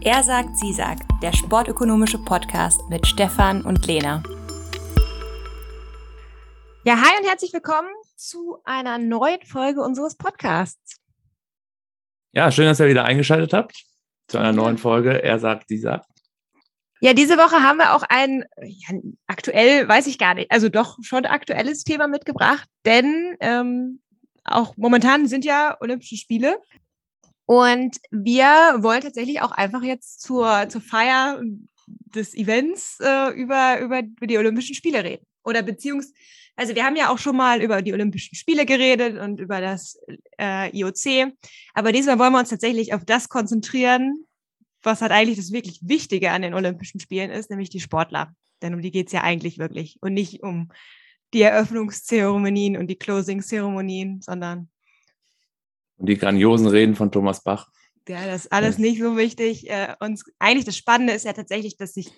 Er sagt, sie sagt, der sportökonomische Podcast mit Stefan und Lena. Ja, hi und herzlich willkommen zu einer neuen Folge unseres Podcasts. Ja, schön, dass ihr wieder eingeschaltet habt zu einer neuen Folge. Er sagt, sie sagt. Ja, diese Woche haben wir auch ein, ja, aktuell weiß ich gar nicht, also doch schon aktuelles Thema mitgebracht, denn ähm, auch momentan sind ja Olympische Spiele und wir wollen tatsächlich auch einfach jetzt zur, zur Feier des Events äh, über, über, die Olympischen Spiele reden. Oder beziehungsweise, also wir haben ja auch schon mal über die Olympischen Spiele geredet und über das äh, IOC. Aber diesmal wollen wir uns tatsächlich auf das konzentrieren, was halt eigentlich das wirklich Wichtige an den Olympischen Spielen ist, nämlich die Sportler. Denn um die geht's ja eigentlich wirklich. Und nicht um die Eröffnungszeremonien und die Closing-Zeremonien, sondern und die grandiosen Reden von Thomas Bach. Ja, das ist alles nicht so wichtig. Äh, und eigentlich das Spannende ist ja tatsächlich, dass sich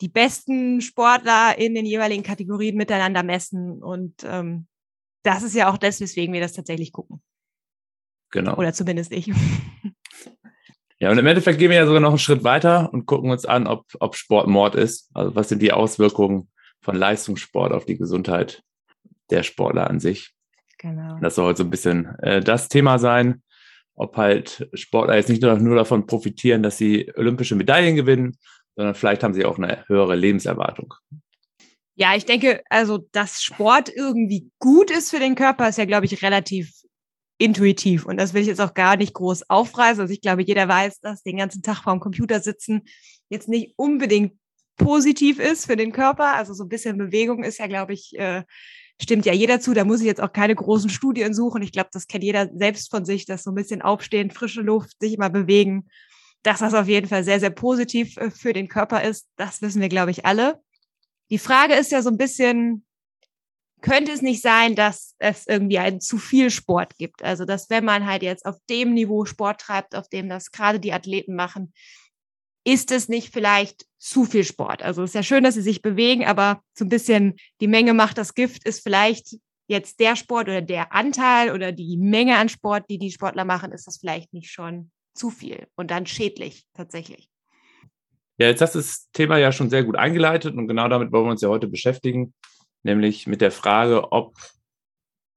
die besten Sportler in den jeweiligen Kategorien miteinander messen. Und ähm, das ist ja auch das, weswegen wir das tatsächlich gucken. Genau. Oder zumindest ich. Ja, und im Endeffekt gehen wir ja sogar noch einen Schritt weiter und gucken uns an, ob, ob Sport Mord ist. Also was sind die Auswirkungen von Leistungssport auf die Gesundheit der Sportler an sich. Genau. Das soll heute so ein bisschen äh, das Thema sein, ob halt Sportler jetzt nicht nur, nur davon profitieren, dass sie olympische Medaillen gewinnen, sondern vielleicht haben sie auch eine höhere Lebenserwartung. Ja, ich denke, also, dass Sport irgendwie gut ist für den Körper, ist ja, glaube ich, relativ intuitiv. Und das will ich jetzt auch gar nicht groß aufreißen. Also ich glaube, jeder weiß, dass den ganzen Tag vorm Computer sitzen jetzt nicht unbedingt positiv ist für den Körper. Also so ein bisschen Bewegung ist ja, glaube ich, äh, stimmt ja jeder zu. Da muss ich jetzt auch keine großen Studien suchen. Ich glaube, das kennt jeder selbst von sich, dass so ein bisschen aufstehen, frische Luft, sich immer bewegen, dass das auf jeden Fall sehr, sehr positiv äh, für den Körper ist. Das wissen wir, glaube ich, alle. Die Frage ist ja so ein bisschen, könnte es nicht sein, dass es irgendwie einen zu viel Sport gibt? Also, dass wenn man halt jetzt auf dem Niveau Sport treibt, auf dem das gerade die Athleten machen, ist es nicht vielleicht zu viel Sport? Also es ist ja schön, dass sie sich bewegen, aber so ein bisschen die Menge macht das Gift ist vielleicht jetzt der Sport oder der Anteil oder die Menge an Sport, die die Sportler machen, ist das vielleicht nicht schon zu viel und dann schädlich tatsächlich. Ja, jetzt hast du das Thema ja schon sehr gut eingeleitet und genau damit wollen wir uns ja heute beschäftigen, nämlich mit der Frage, ob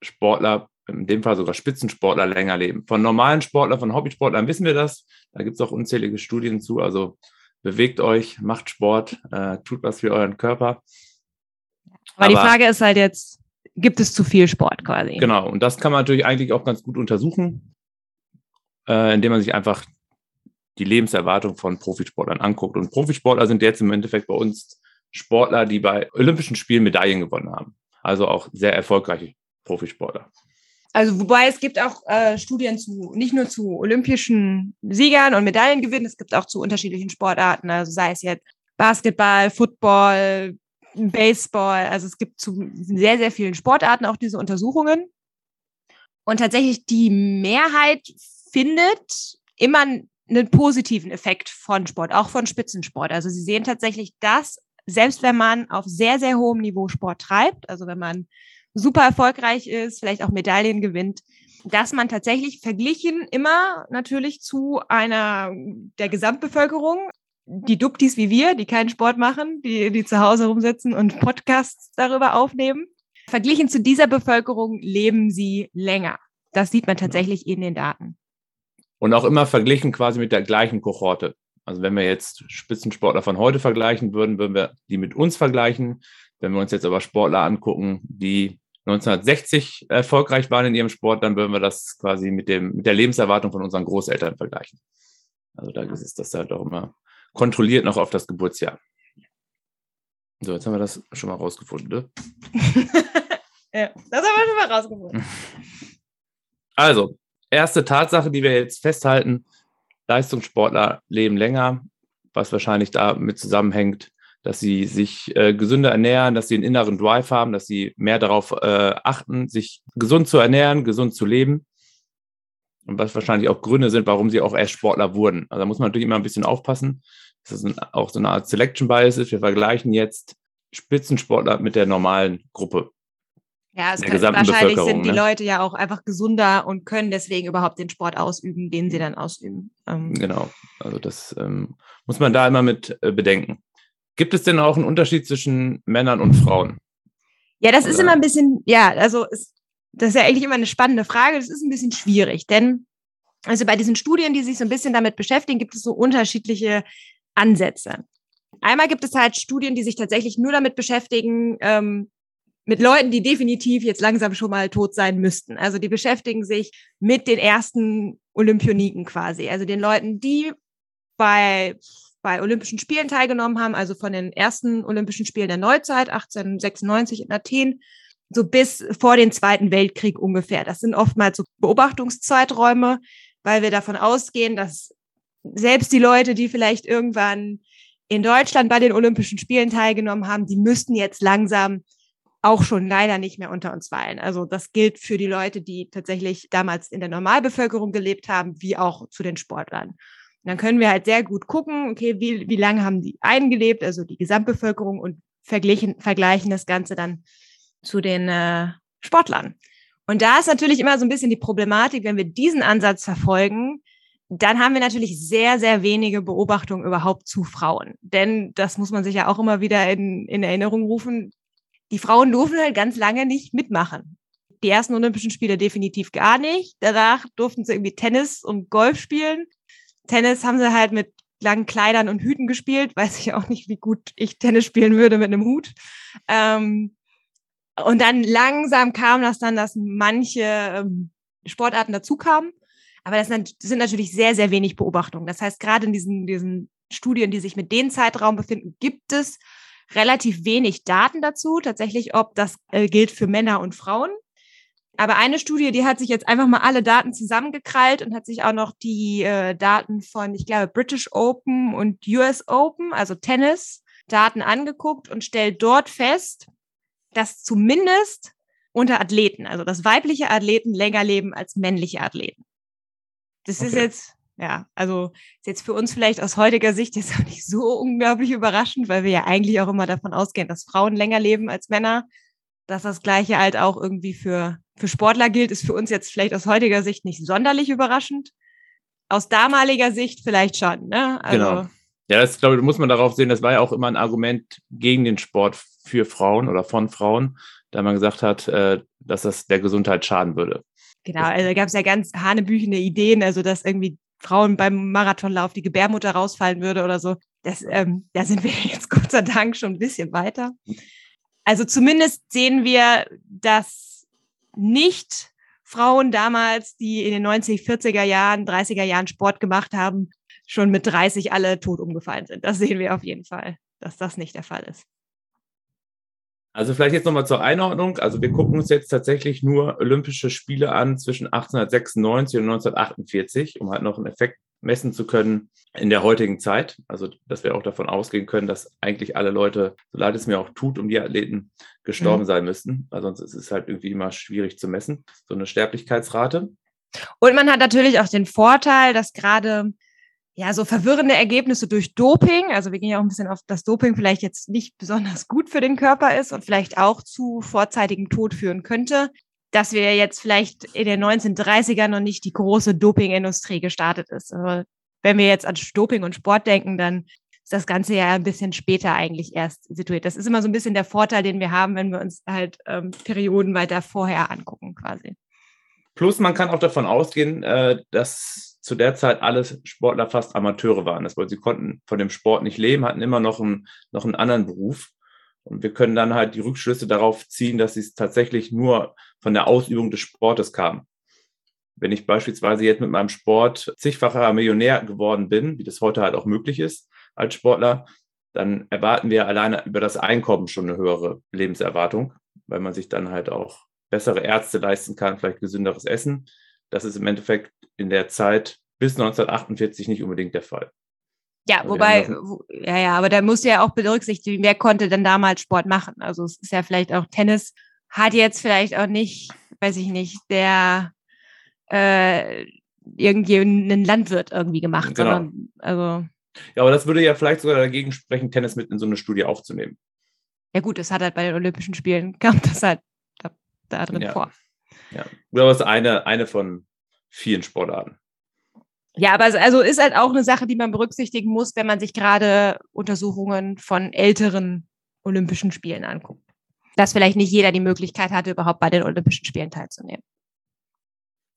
Sportler, in dem Fall sogar Spitzensportler, länger leben. Von normalen Sportlern, von Hobbysportlern wissen wir das. Da gibt es auch unzählige Studien zu. Also bewegt euch, macht Sport, äh, tut was für euren Körper. Aber, Aber die Frage ist halt jetzt, gibt es zu viel Sport quasi? Genau, und das kann man natürlich eigentlich auch ganz gut untersuchen, äh, indem man sich einfach die Lebenserwartung von Profisportlern anguckt. Und Profisportler sind jetzt im Endeffekt bei uns Sportler, die bei Olympischen Spielen Medaillen gewonnen haben. Also auch sehr erfolgreiche Profisportler. Also wobei es gibt auch äh, Studien zu nicht nur zu olympischen Siegern und Medaillengewinnen, es gibt auch zu unterschiedlichen Sportarten, also sei es jetzt Basketball, Football, Baseball, also es gibt zu sehr sehr vielen Sportarten auch diese Untersuchungen. Und tatsächlich die Mehrheit findet immer einen positiven Effekt von Sport, auch von Spitzensport. Also sie sehen tatsächlich, dass selbst wenn man auf sehr sehr hohem Niveau Sport treibt, also wenn man super erfolgreich ist, vielleicht auch Medaillen gewinnt, dass man tatsächlich verglichen immer natürlich zu einer der Gesamtbevölkerung, die Duktis wie wir, die keinen Sport machen, die, die zu Hause rumsitzen und Podcasts darüber aufnehmen, verglichen zu dieser Bevölkerung leben sie länger. Das sieht man tatsächlich in den Daten. Und auch immer verglichen quasi mit der gleichen Kohorte. Also wenn wir jetzt Spitzensportler von heute vergleichen würden, würden wir die mit uns vergleichen. Wenn wir uns jetzt aber Sportler angucken, die 1960 erfolgreich waren in ihrem Sport, dann würden wir das quasi mit, dem, mit der Lebenserwartung von unseren Großeltern vergleichen. Also da ist das halt auch immer kontrolliert noch auf das Geburtsjahr. So, jetzt haben wir das schon mal rausgefunden. Ne? ja, das haben wir schon mal rausgefunden. Also, erste Tatsache, die wir jetzt festhalten, Leistungssportler leben länger, was wahrscheinlich damit zusammenhängt, dass sie sich äh, gesünder ernähren, dass sie einen inneren Drive haben, dass sie mehr darauf äh, achten, sich gesund zu ernähren, gesund zu leben. Und was wahrscheinlich auch Gründe sind, warum sie auch erst Sportler wurden. Also da muss man natürlich immer ein bisschen aufpassen, dass es auch so eine Art Selection Bias ist. Wir vergleichen jetzt Spitzensportler mit der normalen Gruppe. Ja, es kann, wahrscheinlich sind die ne? Leute ja auch einfach gesunder und können deswegen überhaupt den Sport ausüben, den sie dann ausüben. Ähm. Genau, also das ähm, muss man da immer mit äh, bedenken. Gibt es denn auch einen Unterschied zwischen Männern und Frauen? Ja, das Oder? ist immer ein bisschen, ja, also es, das ist ja eigentlich immer eine spannende Frage. Das ist ein bisschen schwierig, denn also bei diesen Studien, die sich so ein bisschen damit beschäftigen, gibt es so unterschiedliche Ansätze. Einmal gibt es halt Studien, die sich tatsächlich nur damit beschäftigen, ähm, mit Leuten, die definitiv jetzt langsam schon mal tot sein müssten. Also die beschäftigen sich mit den ersten Olympioniken quasi, also den Leuten, die bei bei Olympischen Spielen teilgenommen haben, also von den ersten Olympischen Spielen der Neuzeit, 1896 in Athen, so bis vor den Zweiten Weltkrieg ungefähr. Das sind oftmals so Beobachtungszeiträume, weil wir davon ausgehen, dass selbst die Leute, die vielleicht irgendwann in Deutschland bei den Olympischen Spielen teilgenommen haben, die müssten jetzt langsam auch schon leider nicht mehr unter uns weilen. Also das gilt für die Leute, die tatsächlich damals in der Normalbevölkerung gelebt haben, wie auch zu den Sportlern. Und dann können wir halt sehr gut gucken, okay, wie, wie lange haben die eingelebt, also die Gesamtbevölkerung und vergleichen, vergleichen das Ganze dann zu den äh, Sportlern. Und da ist natürlich immer so ein bisschen die Problematik, wenn wir diesen Ansatz verfolgen, dann haben wir natürlich sehr, sehr wenige Beobachtungen überhaupt zu Frauen. Denn das muss man sich ja auch immer wieder in, in Erinnerung rufen. Die Frauen durften halt ganz lange nicht mitmachen. Die ersten Olympischen Spiele definitiv gar nicht. Danach durften sie irgendwie Tennis und Golf spielen. Tennis haben sie halt mit langen Kleidern und Hüten gespielt. Weiß ich auch nicht, wie gut ich Tennis spielen würde mit einem Hut. Ähm, und dann langsam kam das dann, dass manche ähm, Sportarten dazu kamen. Aber das sind natürlich sehr, sehr wenig Beobachtungen. Das heißt, gerade in diesen, diesen Studien, die sich mit dem Zeitraum befinden, gibt es relativ wenig Daten dazu, tatsächlich, ob das äh, gilt für Männer und Frauen. Aber eine Studie, die hat sich jetzt einfach mal alle Daten zusammengekrallt und hat sich auch noch die äh, Daten von, ich glaube, British Open und US Open, also Tennis, Daten angeguckt und stellt dort fest, dass zumindest unter Athleten, also dass weibliche Athleten länger leben als männliche Athleten. Das okay. ist jetzt, ja, also ist jetzt für uns vielleicht aus heutiger Sicht jetzt auch nicht so unglaublich überraschend, weil wir ja eigentlich auch immer davon ausgehen, dass Frauen länger leben als Männer. Dass das Gleiche halt auch irgendwie für, für Sportler gilt, ist für uns jetzt vielleicht aus heutiger Sicht nicht sonderlich überraschend. Aus damaliger Sicht vielleicht schon, ne? Also, genau. Ja, das glaube ich, muss man darauf sehen, das war ja auch immer ein Argument gegen den Sport für Frauen oder von Frauen, da man gesagt hat, äh, dass das der Gesundheit schaden würde. Genau, also da gab es ja ganz hanebüchene Ideen, also dass irgendwie Frauen beim Marathonlauf die Gebärmutter rausfallen würde oder so. Das, ähm, da sind wir jetzt Gott sei Dank schon ein bisschen weiter. Also zumindest sehen wir, dass nicht Frauen damals, die in den 90, 40er Jahren, 30er Jahren Sport gemacht haben, schon mit 30 alle tot umgefallen sind. Das sehen wir auf jeden Fall, dass das nicht der Fall ist. Also vielleicht jetzt nochmal zur Einordnung. Also wir gucken uns jetzt tatsächlich nur Olympische Spiele an zwischen 1896 und 1948, um halt noch einen Effekt messen zu können in der heutigen Zeit. Also dass wir auch davon ausgehen können, dass eigentlich alle Leute, so leid es mir auch tut, um die Athleten gestorben mhm. sein müssten. Weil sonst ist es halt irgendwie immer schwierig zu messen, so eine Sterblichkeitsrate. Und man hat natürlich auch den Vorteil, dass gerade ja, so verwirrende Ergebnisse durch Doping. Also wir gehen ja auch ein bisschen auf das Doping vielleicht jetzt nicht besonders gut für den Körper ist und vielleicht auch zu vorzeitigem Tod führen könnte, dass wir jetzt vielleicht in den 1930ern noch nicht die große Dopingindustrie gestartet ist. Aber wenn wir jetzt an Doping und Sport denken, dann ist das Ganze ja ein bisschen später eigentlich erst situiert. Das ist immer so ein bisschen der Vorteil, den wir haben, wenn wir uns halt ähm, Perioden weiter vorher angucken quasi. Plus man kann auch davon ausgehen, äh, dass zu der Zeit alle Sportler fast Amateure waren. Das, weil sie konnten von dem Sport nicht leben, hatten immer noch einen, noch einen anderen Beruf. Und wir können dann halt die Rückschlüsse darauf ziehen, dass sie es tatsächlich nur von der Ausübung des Sportes kam. Wenn ich beispielsweise jetzt mit meinem Sport zigfacher Millionär geworden bin, wie das heute halt auch möglich ist als Sportler, dann erwarten wir alleine über das Einkommen schon eine höhere Lebenserwartung, weil man sich dann halt auch bessere Ärzte leisten kann, vielleicht gesünderes Essen. Das ist im Endeffekt in der Zeit bis 1948 nicht unbedingt der Fall. Ja, also wobei, wo, ja, ja, aber da musst du ja auch berücksichtigen, wer konnte denn damals Sport machen? Also es ist ja vielleicht auch Tennis, hat jetzt vielleicht auch nicht, weiß ich nicht, der äh, irgendeinen Landwirt irgendwie gemacht, genau. sondern also. Ja, aber das würde ja vielleicht sogar dagegen sprechen, Tennis mit in so eine Studie aufzunehmen. Ja gut, das hat halt bei den Olympischen Spielen, kam das halt da drin Ja. vor. Ja. Das ist eine, eine von vielen Sportarten. Ja, aber es- also ist halt auch eine Sache, die man berücksichtigen muss, wenn man sich gerade Untersuchungen von älteren Olympischen Spielen anguckt. Dass vielleicht nicht jeder die Möglichkeit hatte, überhaupt bei den Olympischen Spielen teilzunehmen.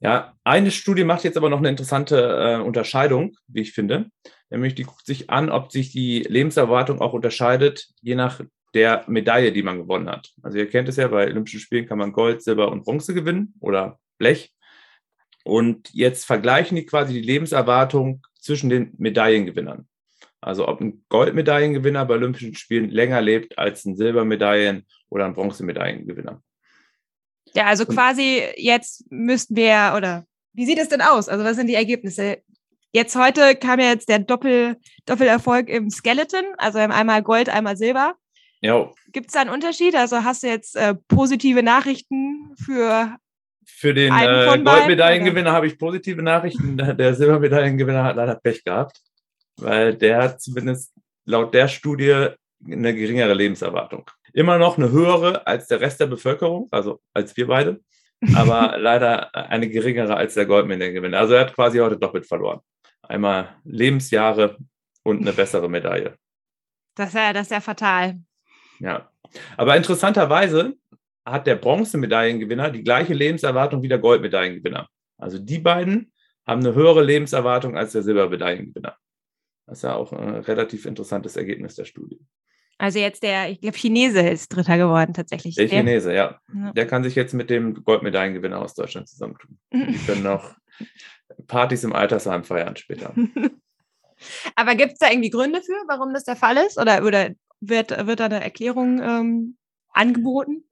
Ja, eine Studie macht jetzt aber noch eine interessante äh, Unterscheidung, wie ich finde. Nämlich die guckt sich an, ob sich die Lebenserwartung auch unterscheidet, je nach der Medaille, die man gewonnen hat. Also ihr kennt es ja, bei Olympischen Spielen kann man Gold, Silber und Bronze gewinnen oder Blech. Und jetzt vergleichen die quasi die Lebenserwartung zwischen den Medaillengewinnern. Also ob ein Goldmedaillengewinner bei Olympischen Spielen länger lebt als ein Silbermedaillen- oder ein Bronzemedaillengewinner. Ja, also quasi jetzt müssten wir, oder wie sieht es denn aus? Also was sind die Ergebnisse? Jetzt heute kam ja jetzt der Doppel, Doppelerfolg im Skeleton, also einmal Gold, einmal Silber. Ja, Gibt es da einen Unterschied? Also hast du jetzt äh, positive Nachrichten für Für den äh, Goldmedaillengewinner habe ich positive Nachrichten. Der Silbermedaillengewinner hat leider Pech gehabt, weil der hat zumindest laut der Studie eine geringere Lebenserwartung. Immer noch eine höhere als der Rest der Bevölkerung, also als wir beide, aber leider eine geringere als der Goldmedaillengewinner. Also er hat quasi heute doppelt verloren. Einmal Lebensjahre und eine bessere Medaille. das ist ja, das ist ja fatal. Ja. Aber interessanterweise hat der Bronzemedaillengewinner die gleiche Lebenserwartung wie der Goldmedaillengewinner. Also die beiden haben eine höhere Lebenserwartung als der Silbermedaillengewinner. Das ist ja auch ein relativ interessantes Ergebnis der Studie. Also jetzt der, ich glaube, Chinese ist Dritter geworden tatsächlich. Der Chinese, ja. Ja. Der kann sich jetzt mit dem Goldmedaillengewinner aus Deutschland zusammentun. Die können noch Partys im Altersheim feiern später. Aber gibt es da irgendwie Gründe für, warum das der Fall ist? Oder, oder wird, wird da eine Erklärung ähm, angeboten?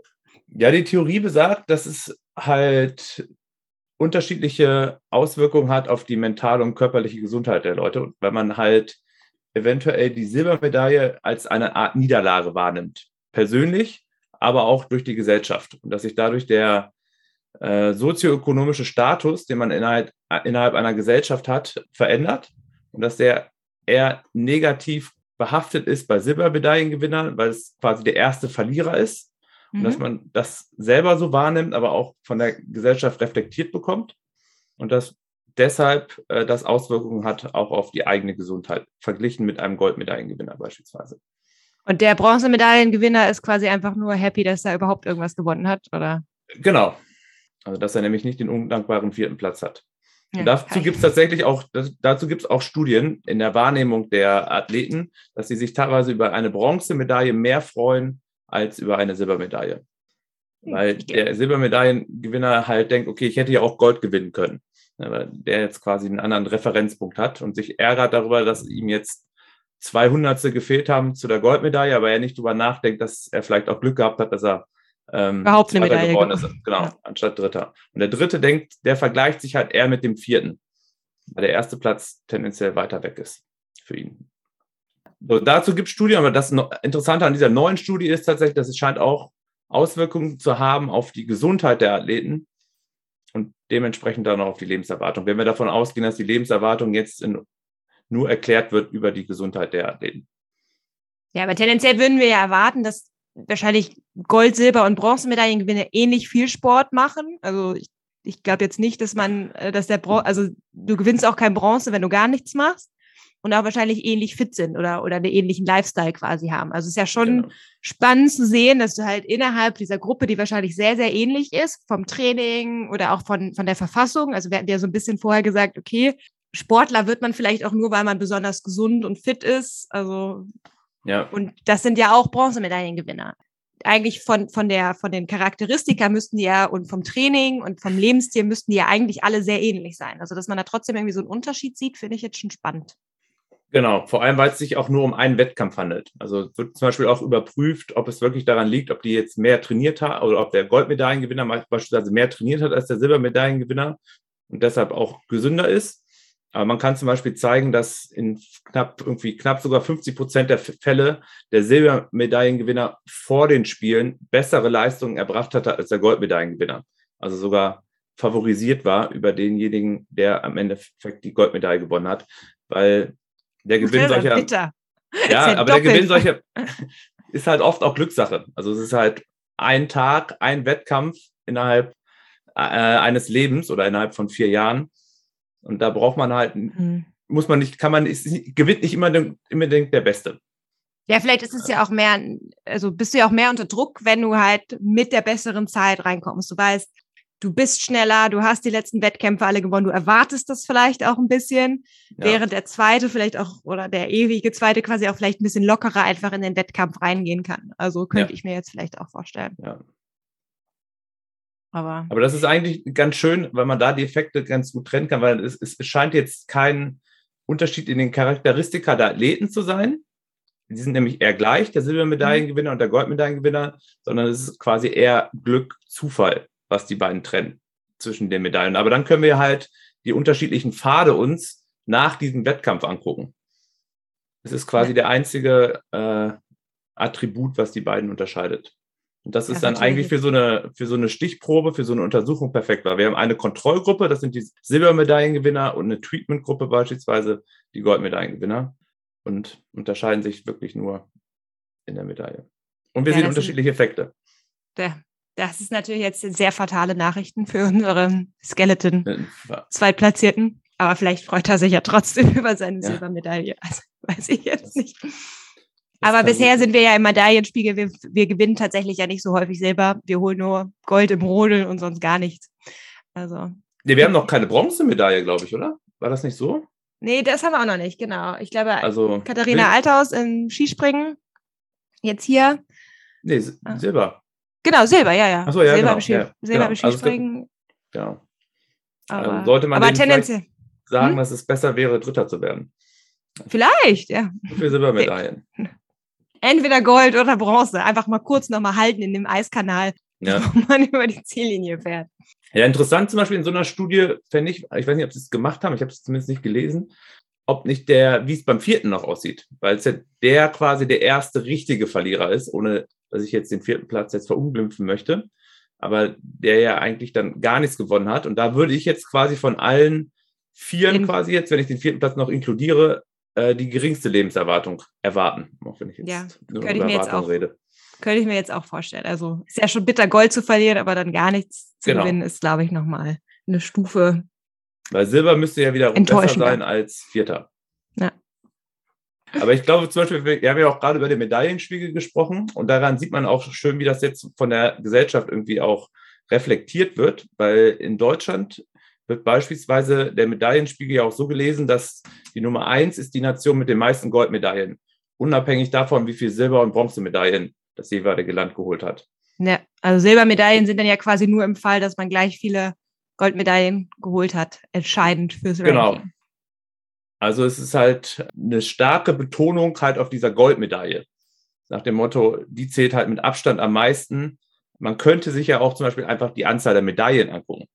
Ja, die Theorie besagt, dass es halt unterschiedliche Auswirkungen hat auf die mentale und körperliche Gesundheit der Leute, Und weil man halt eventuell die Silbermedaille als eine Art Niederlage wahrnimmt. Persönlich, aber auch durch die Gesellschaft. Und dass sich dadurch der äh, sozioökonomische Status, den man innerhalb, innerhalb einer Gesellschaft hat, verändert. Und dass der eher negativ behaftet ist bei Silbermedaillengewinnern, weil es quasi der erste Verlierer ist. Und dass Mhm. man das selber so wahrnimmt, aber auch von der Gesellschaft reflektiert bekommt. Und dass deshalb äh, das Auswirkungen hat auch auf die eigene Gesundheit, verglichen mit einem Goldmedaillengewinner beispielsweise. Und der Bronzemedaillengewinner ist quasi einfach nur happy, dass er überhaupt irgendwas gewonnen hat, oder? Genau. Also dass er nämlich nicht den undankbaren vierten Platz hat. Ja, dazu gibt es tatsächlich auch, das, dazu gibt es auch Studien in der Wahrnehmung der Athleten, dass sie sich teilweise über eine Bronzemedaille mehr freuen als über eine Silbermedaille. Hm, Weil der Silbermedaillengewinner halt denkt, okay, ich hätte ja auch Gold gewinnen können. Weil der jetzt quasi einen anderen Referenzpunkt hat und sich ärgert darüber, dass ihm jetzt zwei Hundertstel gefehlt haben zu der Goldmedaille, aber er nicht darüber nachdenkt, dass er vielleicht auch Glück gehabt hat, dass er ähm, Überhaupt eine Medaille geworden ist. Genau, Ja. anstatt Dritter. Und der Dritte denkt, der vergleicht sich halt eher mit dem Vierten, weil der erste Platz tendenziell weiter weg ist für ihn. So, dazu gibt es Studien, aber das Interessante an dieser neuen Studie ist tatsächlich, dass es scheint auch Auswirkungen zu haben auf die Gesundheit der Athleten und dementsprechend dann auch auf die Lebenserwartung. Wenn wir davon ausgehen, dass die Lebenserwartung jetzt in, nur erklärt wird über die Gesundheit der Athleten. Ja, aber tendenziell würden wir ja erwarten, dass wahrscheinlich Gold-, Silber- und Bronzemedaillengewinner ähnlich viel Sport machen. Also ich, ich glaube jetzt nicht, dass man, äh, dass der Bron also du gewinnst auch kein Bronze, wenn du gar nichts machst und auch wahrscheinlich ähnlich fit sind oder, oder einen ähnlichen Lifestyle quasi haben. Also es ist ja schon Genau. spannend zu sehen, dass du halt innerhalb dieser Gruppe, die wahrscheinlich sehr, sehr ähnlich ist, vom Training oder auch von, von der Verfassung, also wir hatten ja so ein bisschen vorher gesagt, okay, Sportler wird man vielleicht auch nur, weil man besonders gesund und fit ist. Also Ja, und das sind ja auch Bronzemedaillengewinner. Eigentlich von, von, der, von den Charakteristika müssten die ja und vom Training und vom Lebensstil müssten die ja eigentlich alle sehr ähnlich sein. Also, dass man da trotzdem irgendwie so einen Unterschied sieht, finde ich jetzt schon spannend. Genau, vor allem, weil es sich auch nur um einen Wettkampf handelt. Also es wird zum Beispiel auch überprüft, ob es wirklich daran liegt, ob die jetzt mehr trainiert hat oder ob der Goldmedaillengewinner beispielsweise mehr trainiert hat als der Silbermedaillengewinner und deshalb auch gesünder ist. Aber man kann zum Beispiel zeigen, dass in knapp irgendwie knapp sogar 50 Prozent der Fälle der Silbermedaillengewinner vor den Spielen bessere Leistungen erbracht hatte als der Goldmedaillengewinner. Also sogar favorisiert war über denjenigen, der am Endeffekt die Goldmedaille gewonnen hat, weil der Gewinn solcher Bitter. ja, ja aber der. Gewinn solcher ist halt oft auch Glückssache. Also es ist halt ein Tag, ein Wettkampf innerhalb äh, eines Lebens oder innerhalb von vier Jahren. Und da braucht man halt, mhm. muss man nicht, kann man, ist, gewinnt nicht immer unbedingt der Beste. Ja, vielleicht ist es ja auch mehr, also bist du ja auch mehr unter Druck, wenn du halt mit der besseren Zeit reinkommst. Du weißt, du bist schneller, du hast die letzten Wettkämpfe alle gewonnen, du erwartest das vielleicht auch ein bisschen, ja. während der zweite vielleicht auch oder der ewige zweite quasi auch vielleicht ein bisschen lockerer einfach in den Wettkampf reingehen kann. Also könnte ja. ich mir jetzt vielleicht auch vorstellen. Ja. Aber, Aber das ist eigentlich ganz schön, weil man da die Effekte ganz gut trennen kann, weil es, es scheint jetzt kein Unterschied in den Charakteristika der Athleten zu sein. Die sind nämlich eher gleich, der Silbermedaillengewinner und der Goldmedaillengewinner, sondern es ist quasi eher Glück, Zufall, was die beiden trennen zwischen den Medaillen. Aber dann können wir halt die unterschiedlichen Pfade uns nach diesem Wettkampf angucken. Es ist quasi der einzige äh, Attribut, was die beiden unterscheidet. Und das ist ja, dann eigentlich für so, eine, für so eine Stichprobe, für so eine Untersuchung perfekt, weil wir haben eine Kontrollgruppe, das sind die Silbermedaillengewinner und eine Treatmentgruppe beispielsweise, die Goldmedaillengewinner und unterscheiden sich wirklich nur in der Medaille. Und wir ja, sehen unterschiedliche Effekte. Der, das ist natürlich jetzt sehr fatale Nachrichten für unsere Skeleton Zweitplatzierten. Aber vielleicht freut er sich ja trotzdem über seine ja. Silbermedaille. Also weiß ich jetzt nicht. Aber bisher sind wir ja im Medaillenspiegel. Wir, wir gewinnen tatsächlich ja nicht so häufig selber. Wir holen nur Gold im Rodeln und sonst gar nichts. Also. Nee, wir haben noch keine Bronzemedaille, glaube ich, oder? War das nicht so? Nee, das haben wir auch noch nicht, genau. Ich glaube, also, Katharina nee. Althaus im Skispringen. Jetzt hier. Nee, ah. Silber. Genau, Silber, ja, ja. Achso, ja, Silber genau. Im Ski, ja, Silber genau. im also Skispringen. Also, ja. Aber, also sollte man aber tendenziell sagen, hm? dass es besser wäre, Dritter zu werden. Vielleicht, ja. Für Silbermedaillen. Entweder Gold oder Bronze. Einfach mal kurz nochmal halten in dem Eiskanal, ja. wo man über die Ziellinie fährt. Ja, interessant zum Beispiel in so einer Studie, fände ich, ich weiß nicht, ob sie es gemacht haben, ich habe es zumindest nicht gelesen, ob nicht der, wie es beim vierten noch aussieht, weil es ja der quasi der erste richtige Verlierer ist, ohne dass ich jetzt den vierten Platz jetzt verunglimpfen möchte, aber der ja eigentlich dann gar nichts gewonnen hat. Und da würde ich jetzt quasi von allen Vieren in quasi jetzt, wenn ich den vierten Platz noch inkludiere, äh, die geringste Lebenserwartung erwarten, auch wenn ich jetzt ja, nur über Erwartung rede. Könnte ich mir jetzt auch vorstellen. Also ist ja schon bitter, Gold zu verlieren, aber dann gar nichts zu genau. gewinnen, ist, glaube ich, nochmal eine Stufe. Weil Silber müsste ja wieder besser sein als Vierter. Ja. Aber ich glaube zum Beispiel, wir haben ja auch gerade über den Medaillenspiegel gesprochen und daran sieht man auch schön, wie das jetzt von der Gesellschaft irgendwie auch reflektiert wird, weil in Deutschland wird beispielsweise der Medaillenspiegel ja auch so gelesen, dass die Nummer eins ist die Nation mit den meisten Goldmedaillen, unabhängig davon, wie viel Silber- und Bronzemedaillen das jeweilige Land geholt hat. Ja, also Silbermedaillen sind dann ja quasi nur im Fall, dass man gleich viele Goldmedaillen geholt hat, entscheidend fürs Ranking. Genau. Also es ist halt eine starke Betonung halt auf dieser Goldmedaille. Nach dem Motto, die zählt halt mit Abstand am meisten. Man könnte sich ja auch zum Beispiel einfach die Anzahl der Medaillen angucken.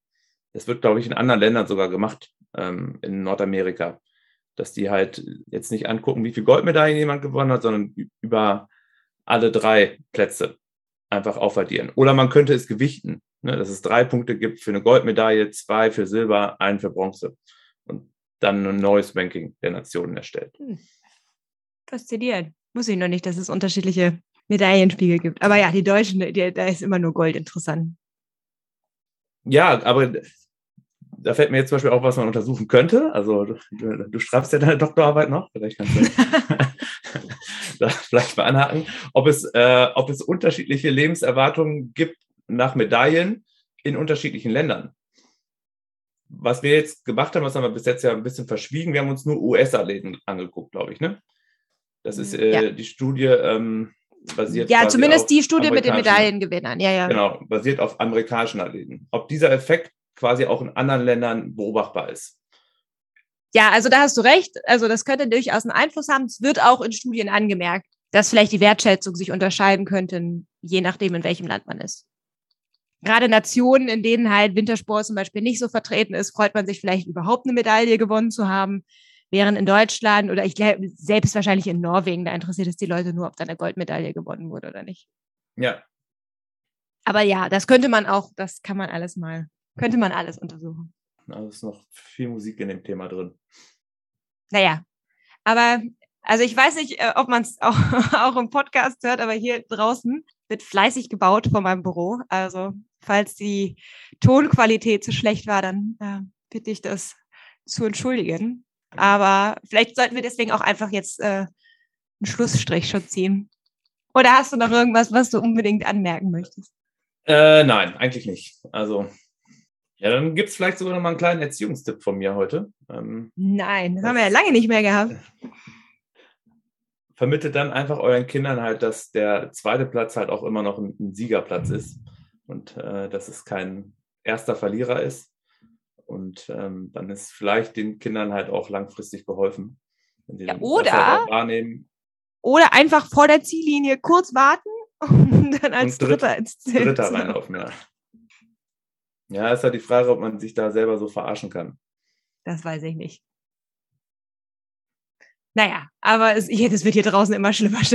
Das wird, glaube ich, in anderen Ländern sogar gemacht, ähm, in Nordamerika, dass die halt jetzt nicht angucken, wie viel Goldmedaillen jemand gewonnen hat, sondern über alle drei Plätze einfach aufaddieren. Oder man könnte es gewichten, ne, dass es drei Punkte gibt für eine Goldmedaille, zwei für Silber, einen für Bronze. Und dann ein neues Ranking der Nationen erstellt. Hm. Faszinierend. Muss ich noch nicht, dass es unterschiedliche Medaillenspiegel gibt. Aber ja, die Deutschen, die, da ist immer nur Gold interessant. Ja, aber da fällt mir jetzt zum Beispiel auch, was man untersuchen könnte. Also du, du schreibst ja deine Doktorarbeit noch, vielleicht kannst du da vielleicht mal anhaken, ob es, äh, ob es unterschiedliche Lebenserwartungen gibt nach Medaillen in unterschiedlichen Ländern. Was wir jetzt gemacht haben, das haben wir bis jetzt ja ein bisschen verschwiegen. Wir haben uns nur US-Athleten angeguckt, glaube ich. Ne? Das ist äh, ja. die Studie ähm, basiert. Ja, zumindest die Studie mit den Medaillengewinnern. Ja, ja. Genau, basiert auf amerikanischen Athleten. Ob dieser Effekt quasi auch in anderen Ländern beobachtbar ist. Ja, also da hast du recht. Also das könnte durchaus einen Einfluss haben. Es wird auch in Studien angemerkt, dass vielleicht die Wertschätzung sich unterscheiden könnte, je nachdem, in welchem Land man ist. Gerade Nationen, in denen halt Wintersport zum Beispiel nicht so vertreten ist, freut man sich vielleicht überhaupt eine Medaille gewonnen zu haben. Während in Deutschland oder ich glaube, selbst wahrscheinlich in Norwegen, da interessiert es die Leute nur, ob da eine Goldmedaille gewonnen wurde oder nicht. Ja. Aber ja, das könnte man auch, das kann man alles mal könnte man alles untersuchen. Da ist noch viel Musik in dem Thema drin. Naja, aber also ich weiß nicht, äh, ob man es auch, auch im Podcast hört, aber hier draußen wird fleißig gebaut vor meinem Büro. Also falls die Tonqualität zu schlecht war, dann äh, bitte ich das zu entschuldigen. Aber vielleicht sollten wir deswegen auch einfach jetzt äh, einen Schlussstrich schon ziehen. Oder hast du noch irgendwas, was du unbedingt anmerken möchtest? Äh, nein, eigentlich nicht. Also, ja, dann gibt es vielleicht sogar noch mal einen kleinen Erziehungstipp von mir heute. Ähm, nein, das, das haben wir ja lange nicht mehr gehabt. Vermittelt dann einfach euren Kindern halt, dass der zweite Platz halt auch immer noch ein, ein Siegerplatz ist und äh, dass es kein erster Verlierer ist. Und ähm, dann ist vielleicht den Kindern halt auch langfristig geholfen. Wenn sie ja, oder, halt wahrnehmen. oder einfach vor der Ziellinie kurz warten und dann als und Dritter ins Zelt. Dritter reinlaufen, ja. Ja, ist halt die Frage, ob man sich da selber so verarschen kann. Das weiß ich nicht. Naja, aber es, das wird hier draußen immer schlimmer,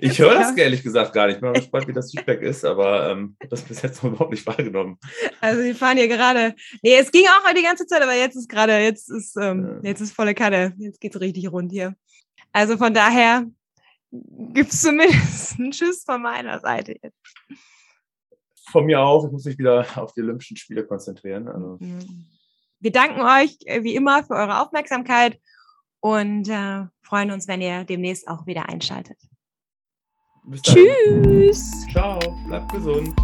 Ich, ich höre das ehrlich gesagt gar nicht. Ich bin mal gespannt, wie das Feedback ist, aber ähm, das bis jetzt noch überhaupt nicht wahrgenommen. Also wir fahren hier gerade. Nee, es ging auch die ganze Zeit, aber jetzt ist gerade, jetzt ist, ähm, jetzt ist volle Kanne. Jetzt geht es richtig rund hier. Also von daher gibt es zumindest einen Tschüss von meiner Seite jetzt. Von mir auch. Ich muss mich wieder auf die Olympischen Spiele konzentrieren. Also. Wir danken euch äh, wie immer für eure Aufmerksamkeit und äh, freuen uns, wenn ihr demnächst auch wieder einschaltet. Tschüss. Ciao, bleibt gesund.